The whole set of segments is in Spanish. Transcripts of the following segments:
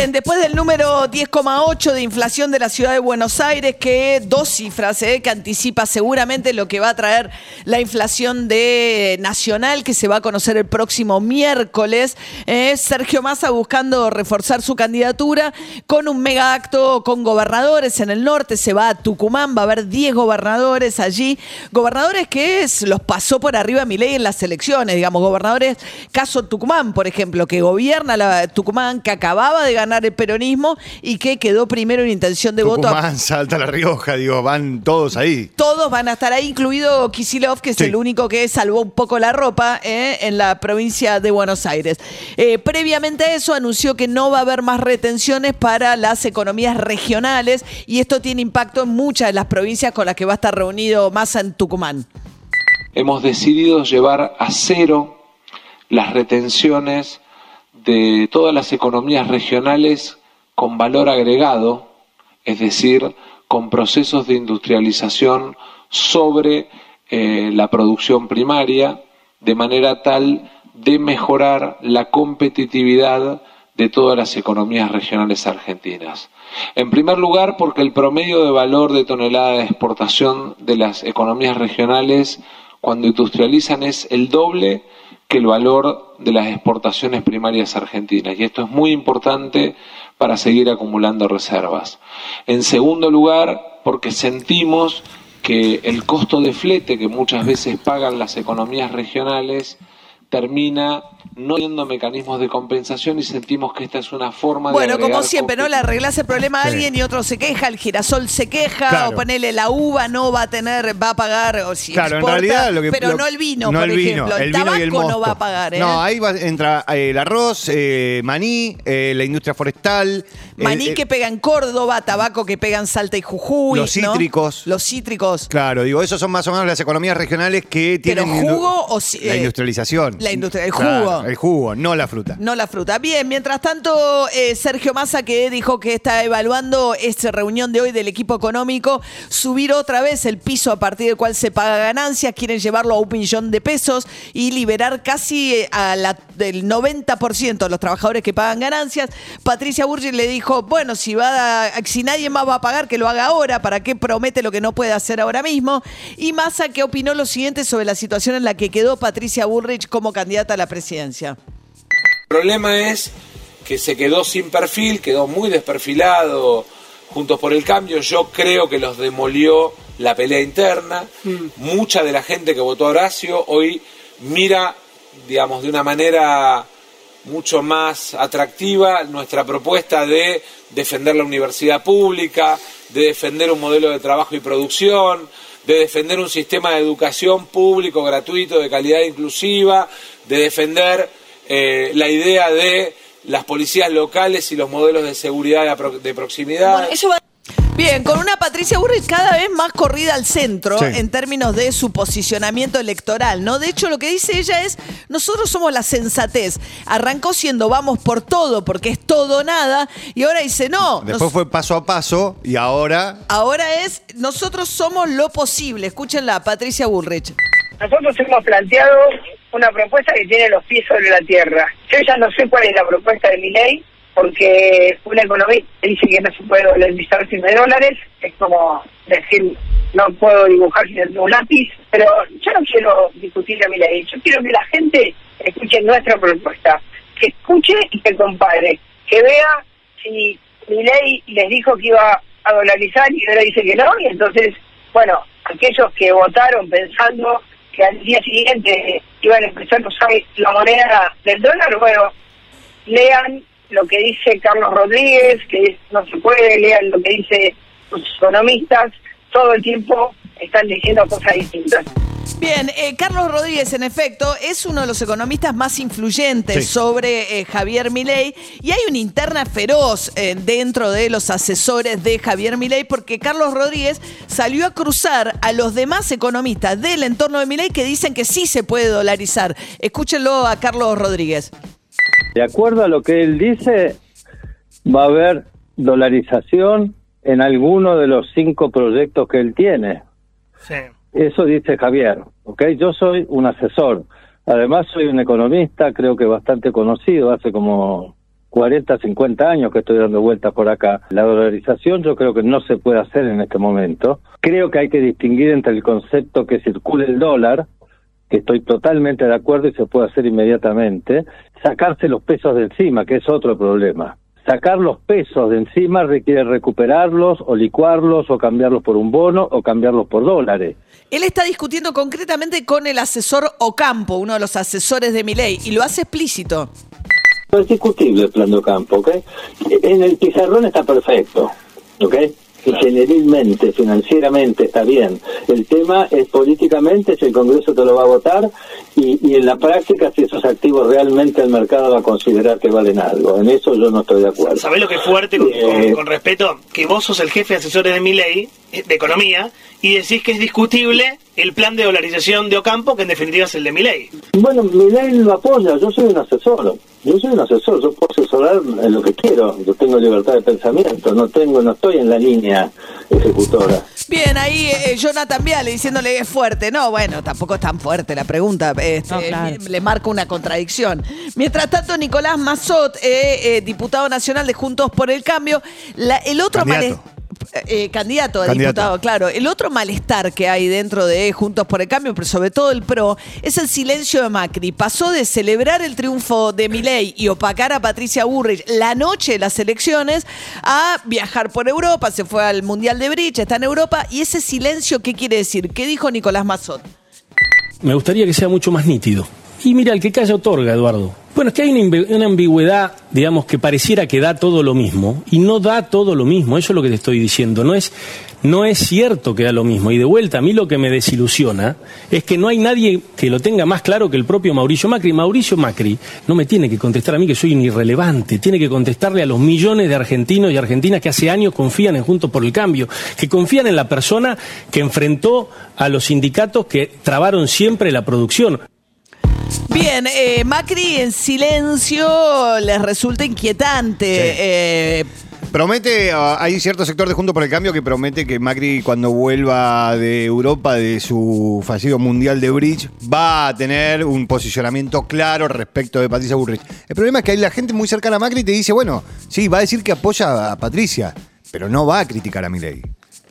Bien, después del número 10,8 de inflación de la ciudad de Buenos Aires, que dos cifras, eh, que anticipa seguramente lo que va a traer la inflación de nacional, que se va a conocer el próximo miércoles. eh, Sergio Massa buscando reforzar su candidatura con un mega acto con gobernadores en el norte. Se va a Tucumán, va a haber 10 gobernadores allí. Gobernadores que los pasó por arriba Milei en las elecciones, digamos, gobernadores, caso Tucumán, por ejemplo, que gobierna la Tucumán, que acababa de ganar el peronismo y que quedó primero en intención de voto. Tucumán, Salta La Rioja, digo, van todos ahí. Todos van a estar ahí, incluido Kisilov, que es Sí. el único que salvó un poco la ropa eh, en la provincia de Buenos Aires. Eh, previamente a eso anunció que no va a haber más retenciones para las economías regionales y esto tiene impacto en muchas de las provincias con las que va a estar reunido Massa en Tucumán. hemos decidido llevar a cero las retenciones de todas las economías regionales con valor agregado, es decir, con procesos de industrialización sobre eh, la producción primaria, de manera tal de mejorar la competitividad de todas las economías regionales argentinas. En primer lugar, porque el promedio de valor de tonelada de exportación de las economías regionales cuando industrializan es el doble que el valor de las exportaciones primarias argentinas. Y esto es muy importante para seguir acumulando reservas. En segundo lugar, porque sentimos que el costo de flete que muchas veces pagan las economías regionales termina no teniendo mecanismos de compensación y sentimos que esta es una forma Bueno, de como agregar siempre, ¿no? Le arreglas el problema a Sí. alguien y otro se queja, el girasol se queja, Claro. o ponele la uva no va a tener, va a pagar, o si Claro, exporta, en realidad lo que. pero lo- no el vino, no por el vino, ejemplo. El, el vino tabaco y el no va a pagar, ¿eh? No, ahí va, entra eh, el arroz, eh, maní, eh, la industria forestal. Eh, Maní eh, que pega en Córdoba, tabaco que pega en Salta y Jujuy. Los ¿no? cítricos. Los cítricos. Claro, digo, esos son más o menos las economías regionales que Pero tienen. indu- jugo o si- La eh, industrialización. la industria- el Claro, jugo. el jugo, no la fruta. No la fruta. Bien, mientras tanto, eh, Sergio Massa que dijo que está evaluando esta reunión de hoy del equipo económico, subir otra vez el piso a partir del cual se paga ganancias, quieren llevarlo a un millón de pesos y liberar casi a la, del 90% de los trabajadores que pagan ganancias. Patricia Burgess le dijo, bueno, si, va a- si nadie más va a pagar, que lo haga ahora, ¿para qué promete lo que no puede hacer ahora mismo? Y Massa que opinó lo siguiente sobre la situación en la que quedó Patricia Bullrich como candidata a la presidencia. El problema es que se quedó sin perfil, quedó muy desperfilado Juntos por el Cambio. Yo creo que los demolió la pelea interna. Mucha de la gente que votó a Horacio hoy mira, digamos, de una manera mucho más atractiva nuestra propuesta de defender la universidad pública, de defender un modelo de trabajo y producción, de defender un sistema de educación público, gratuito, de calidad inclusiva, de defender eh, la idea de las policías locales y los modelos de seguridad de, proximidad. Bien, con una Patricia Burrich cada vez más corrida al centro Sí. en términos de su posicionamiento electoral, ¿no? De hecho, lo que dice ella es, nosotros somos la sensatez. Arrancó siendo vamos por todo, porque es todo nada, y ahora dice, no, Después nos- fue paso a paso y ahora. ahora es, nosotros somos lo posible. Escúchenla, Patricia Bullrich. Nosotros hemos planteado una propuesta que tiene los pies sobre la tierra. Yo ya no sé cuál es la propuesta de mi ley, porque un economista dice que no se puede dolarizar sin dólares. Es como decir, no puedo dibujar sin un lápiz. Pero yo no quiero discutir a mi ley. Yo quiero que la gente escuche nuestra propuesta. Que escuche y que compare. Que vea si mi ley les dijo que iba a dolarizar y ahora dice que no. Y entonces, bueno, aquellos que votaron pensando que al día siguiente iban a empezar a usar la moneda del dólar, bueno, lean lo que dice Carlos Rodríguez, que no se puede, lean lo que dice los economistas, todo el tiempo están diciendo cosas distintas. Bien, eh, Carlos Rodríguez, en efecto, es uno de los economistas más influyentes Sí. sobre eh, Javier Milei y hay una interna feroz eh, dentro de los asesores de Javier Milei porque Carlos Rodríguez salió a cruzar a los demás economistas del entorno de Milei que dicen que sí se puede dolarizar. Escúchenlo a Carlos Rodríguez. De acuerdo a lo que él dice, va a haber dolarización en alguno de los cinco proyectos que él tiene. Sí. Eso dice Javier, ¿ok? Yo soy un asesor. Además soy un economista, creo que bastante conocido, hace como 40, 50 años que estoy dando vueltas por acá. La dolarización yo creo que no se puede hacer en este momento. Creo que hay que distinguir entre el concepto que circule el dólar, que estoy totalmente de acuerdo y se puede hacer inmediatamente, sacarse los pesos de encima, que es otro problema. Sacar los pesos de encima requiere recuperarlos o licuarlos o cambiarlos por un bono o cambiarlos por dólares. Él está discutiendo concretamente con el asesor Ocampo, uno de los asesores de Milei, y lo hace explícito. No es discutible el plan de Ocampo, ¿ok? En el pizarrón está perfecto, ¿ok? Generalmente, financieramente está bien. El tema es políticamente si el Congreso te lo va a votar y, y en la práctica si esos activos realmente el mercado va a considerar que valen algo. En eso yo no estoy de acuerdo. ¿Sabés lo que es fuerte, con, Eh, con- con respeto? Que vos sos el jefe de asesores de mi ley, de economía, y decís que es discutible el plan de dolarización de Ocampo, que en definitiva es el de mi ley. Bueno, mi ley lo apoya, yo soy un asesor. Yo soy un asesor, yo puedo asesorar en lo que quiero. Yo tengo libertad de pensamiento, no tengo, no estoy en la línea ejecutora. Bien, ahí eh, Jonathan Viale diciéndole es fuerte. No, bueno, tampoco es tan fuerte la pregunta. Este, No, claro. Le marca una contradicción. Mientras tanto, Nicolás Mazot, eh, eh, diputado nacional de Juntos por el Cambio, la- el otro Candidato. Male- eh, candidato a Candidato. diputado, claro. El otro malestar que hay dentro de Juntos por el Cambio, pero sobre todo el PRO, es el silencio de Macri. Pasó de celebrar el triunfo de Milei y opacar a Patricia Burrich la noche de las elecciones a viajar por Europa, se fue al Mundial de Bridge, está en Europa. ¿Y ese silencio qué quiere decir? ¿Qué dijo Nicolás Mazot? Me gustaría que sea mucho más nítido. Y mira, el que calla otorga, Eduardo. Bueno, es que hay una, ambigüedad, digamos, que pareciera que da todo lo mismo, y no da todo lo mismo, eso es lo que te estoy diciendo. No es, no es cierto que da lo mismo. Y de vuelta, a mí lo que me desilusiona es que no hay nadie que lo tenga más claro que el propio Mauricio Macri. Mauricio Macri no me tiene que contestar a mí que soy irrelevante, tiene que contestarle a los millones de argentinos y argentinas que hace años confían en Juntos por el Cambio, que confían en la persona que enfrentó a los sindicatos que trabaron siempre la producción. Bien, eh, Macri en silencio les resulta inquietante. Sí. Eh, Promete, ah, hay cierto sector de Juntos por el Cambio que promete que Macri cuando vuelva de Europa de su fallido Mundial de Bridge va a tener un posicionamiento claro respecto de Patricia Burrich. El problema es que hay la gente muy cercana a Macri te dice, bueno, sí, va a decir que apoya a Patricia, pero no va a criticar a Milei.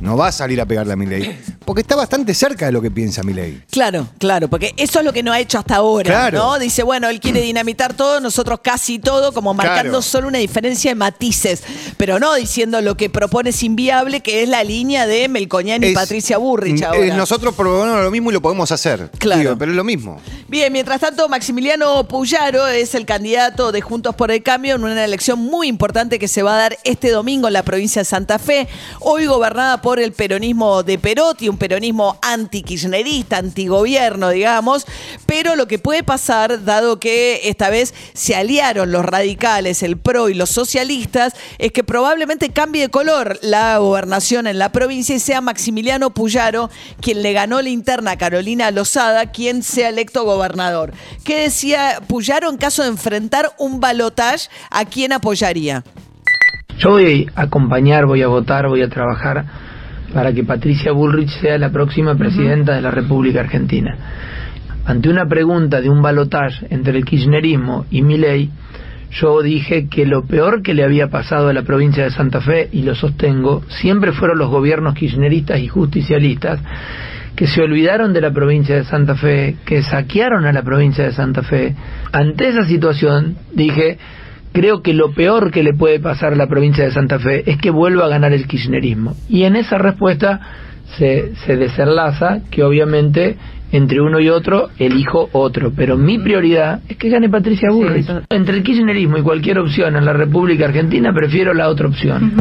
No va a salir a pegarle a Milei. Porque está bastante cerca de lo que piensa Milei. Claro, claro, porque eso es lo que no ha hecho hasta ahora, Claro. ¿no? Dice, bueno, él quiere dinamitar todo, nosotros casi todo, como marcando Claro. solo una diferencia de matices, pero no diciendo lo que propone es inviable, que es la línea de Melcoñán y Es- Patricia Burrich eh, ahora. nosotros proponemos lo mismo y lo podemos hacer. Claro. Digo, pero es lo mismo. Bien, mientras tanto, Maximiliano Puyaro es el candidato de Juntos por el Cambio en una elección muy importante que se va a dar este domingo en la provincia de Santa Fe, hoy gobernada por el peronismo de Perotti, un peronismo anti-kirchnerista, antigobierno, digamos, pero lo que puede pasar, dado que esta vez se aliaron los radicales, el PRO y los socialistas, es que probablemente cambie de color la gobernación en la provincia y sea Maximiliano Puyaro quien le ganó la interna a Carolina Lozada, quien sea electo gobernador. ¿Qué decía Puyaro en caso de enfrentar un balotaje? ¿A quién apoyaría? Yo voy a acompañar, voy a votar, voy a trabajar para que Patricia Bullrich sea la próxima presidenta de la República Argentina. Ante una pregunta de un balotaje entre el kirchnerismo y Milei, yo dije que lo peor que le había pasado a la provincia de Santa Fe, y lo sostengo, siempre fueron los gobiernos kirchneristas y justicialistas que se olvidaron de la provincia de Santa Fe, que saquearon a la provincia de Santa Fe. Ante esa situación dije, creo que lo peor que le puede pasar a la provincia de Santa Fe es que vuelva a ganar el kirchnerismo. Y en esa respuesta se, se desenlaza que obviamente entre uno y otro, elijo otro. Pero mi prioridad es que gane Patricia Bullrich. Entre el kirchnerismo y cualquier opción en la República Argentina, prefiero la otra opción.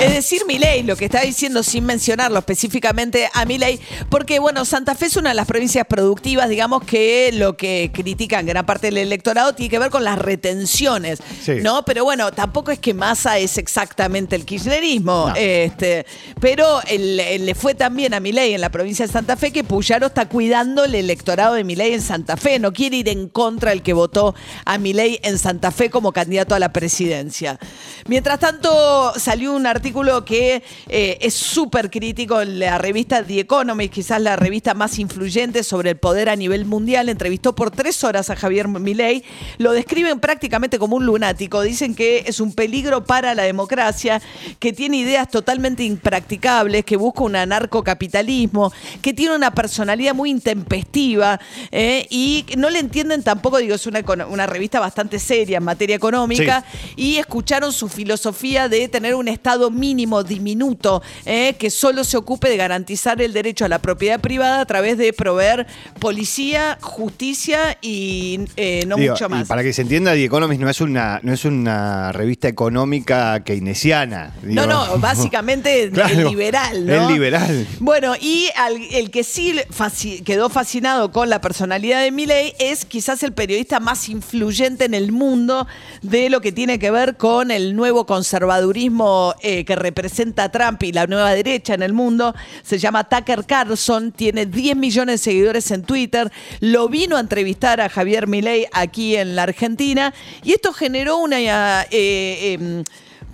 Es decir, Milei, lo que está diciendo sin mencionarlo específicamente a Milei, porque bueno, Santa Fe es una de las provincias productivas, digamos que lo que critican gran parte del electorado tiene que ver con las retenciones, Sí. ¿no? Pero bueno, tampoco es que Massa es exactamente el kirchnerismo, este, pero le fue también a Milei en la provincia de Santa Fe que Puyaro está cuidando el electorado de Milei en Santa Fe, no quiere ir en contra del que votó a Milei en Santa Fe como candidato a la presidencia. Mientras tanto, salió un artículo que eh, es súper crítico en la revista The Economist, quizás la revista más influyente sobre el poder a nivel mundial. Entrevistó por tres horas a Javier Milei. Lo describen prácticamente como un lunático. Dicen que es un peligro para la democracia, que tiene ideas totalmente impracticables, que busca un anarcocapitalismo, que tiene una personalidad muy intempestiva eh, y no le entienden tampoco, digo, es una, una revista bastante seria en materia económica y escucharon su filosofía de tener un Estado mínimo, diminuto, eh, que solo se ocupe de garantizar el derecho a la propiedad privada a través de proveer policía, justicia y eh, no Digo, mucho y más. para que se entienda, The Economist no es una, no es una revista económica keynesiana. No, digo. no, básicamente Claro, el liberal, ¿no? Es liberal. Bueno, y al- el que sí fasci- fascinado con la personalidad de Milley es quizás el periodista más influyente en el mundo de lo que tiene que ver con el nuevo conservadurismo eh, que representa Trump y la nueva derecha en el mundo. Se llama Tucker Carlson, tiene 10 millones de seguidores en Twitter. Lo vino a entrevistar a Javier Milei aquí en la Argentina y esto generó una... eh, em,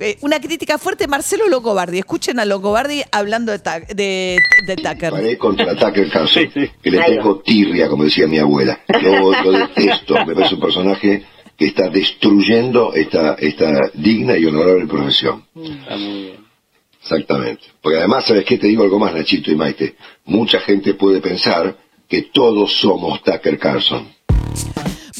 eh, una crítica fuerte, Marcelo Longobardi. Escuchen a Longobardi hablando de, Ta- de, de Tucker. Paré contra Tucker Carlson, que le tengo tirria, como decía mi abuela. Yo lo detesto, me parece un personaje que está destruyendo esta, esta digna y honorable profesión. Exactamente. Porque además, ¿sabes qué? Te digo algo más, Nachito y Maite. Mucha gente puede pensar que todos somos Tucker Carlson.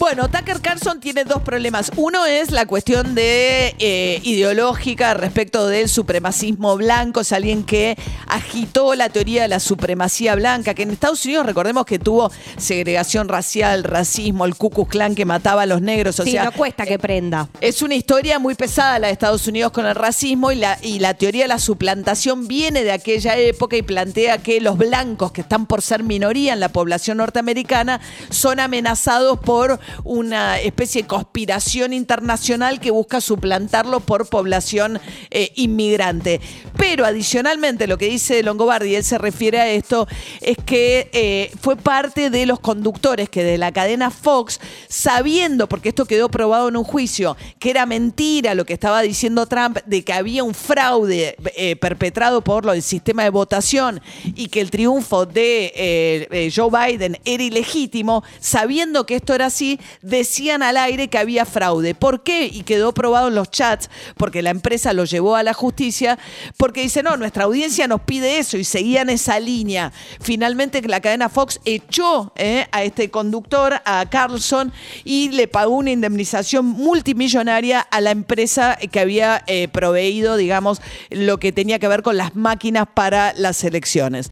Bueno, Tucker Carlson tiene dos problemas. Uno es la cuestión de eh, ideológica respecto del supremacismo blanco. Es alguien que agitó la teoría de la supremacía blanca, que en Estados Unidos recordemos que tuvo segregación racial, racismo, el Ku Klux Klan que mataba a los negros. O Sí, sea, no cuesta que prenda. Es una historia muy pesada la de Estados Unidos con el racismo y la, y la teoría de la suplantación viene de aquella época y plantea que los blancos que están por ser minoría en la población norteamericana son amenazados por una especie de conspiración internacional que busca suplantarlo por población eh, inmigrante. Pero adicionalmente lo que dice Longobardi, él se refiere a esto, es que eh, fue parte de los conductores que de la cadena Fox, sabiendo, porque esto quedó probado en un juicio, que era mentira lo que estaba diciendo Trump, de que había un fraude eh, perpetrado por lo del sistema de votación y que el triunfo de Joe Biden era ilegítimo, sabiendo que esto era así, decían al aire que había fraude. ¿Por qué? Y quedó probado en los chats, porque la empresa lo llevó a la justicia, porque dice, no, nuestra audiencia nos pide eso y seguían esa línea. Finalmente la cadena Fox echó eh, a este conductor, a Carlson, y le pagó una indemnización multimillonaria a la empresa que había eh, proveído, digamos, lo que tenía que ver con las máquinas para las elecciones.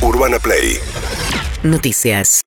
Urbana Play Noticias.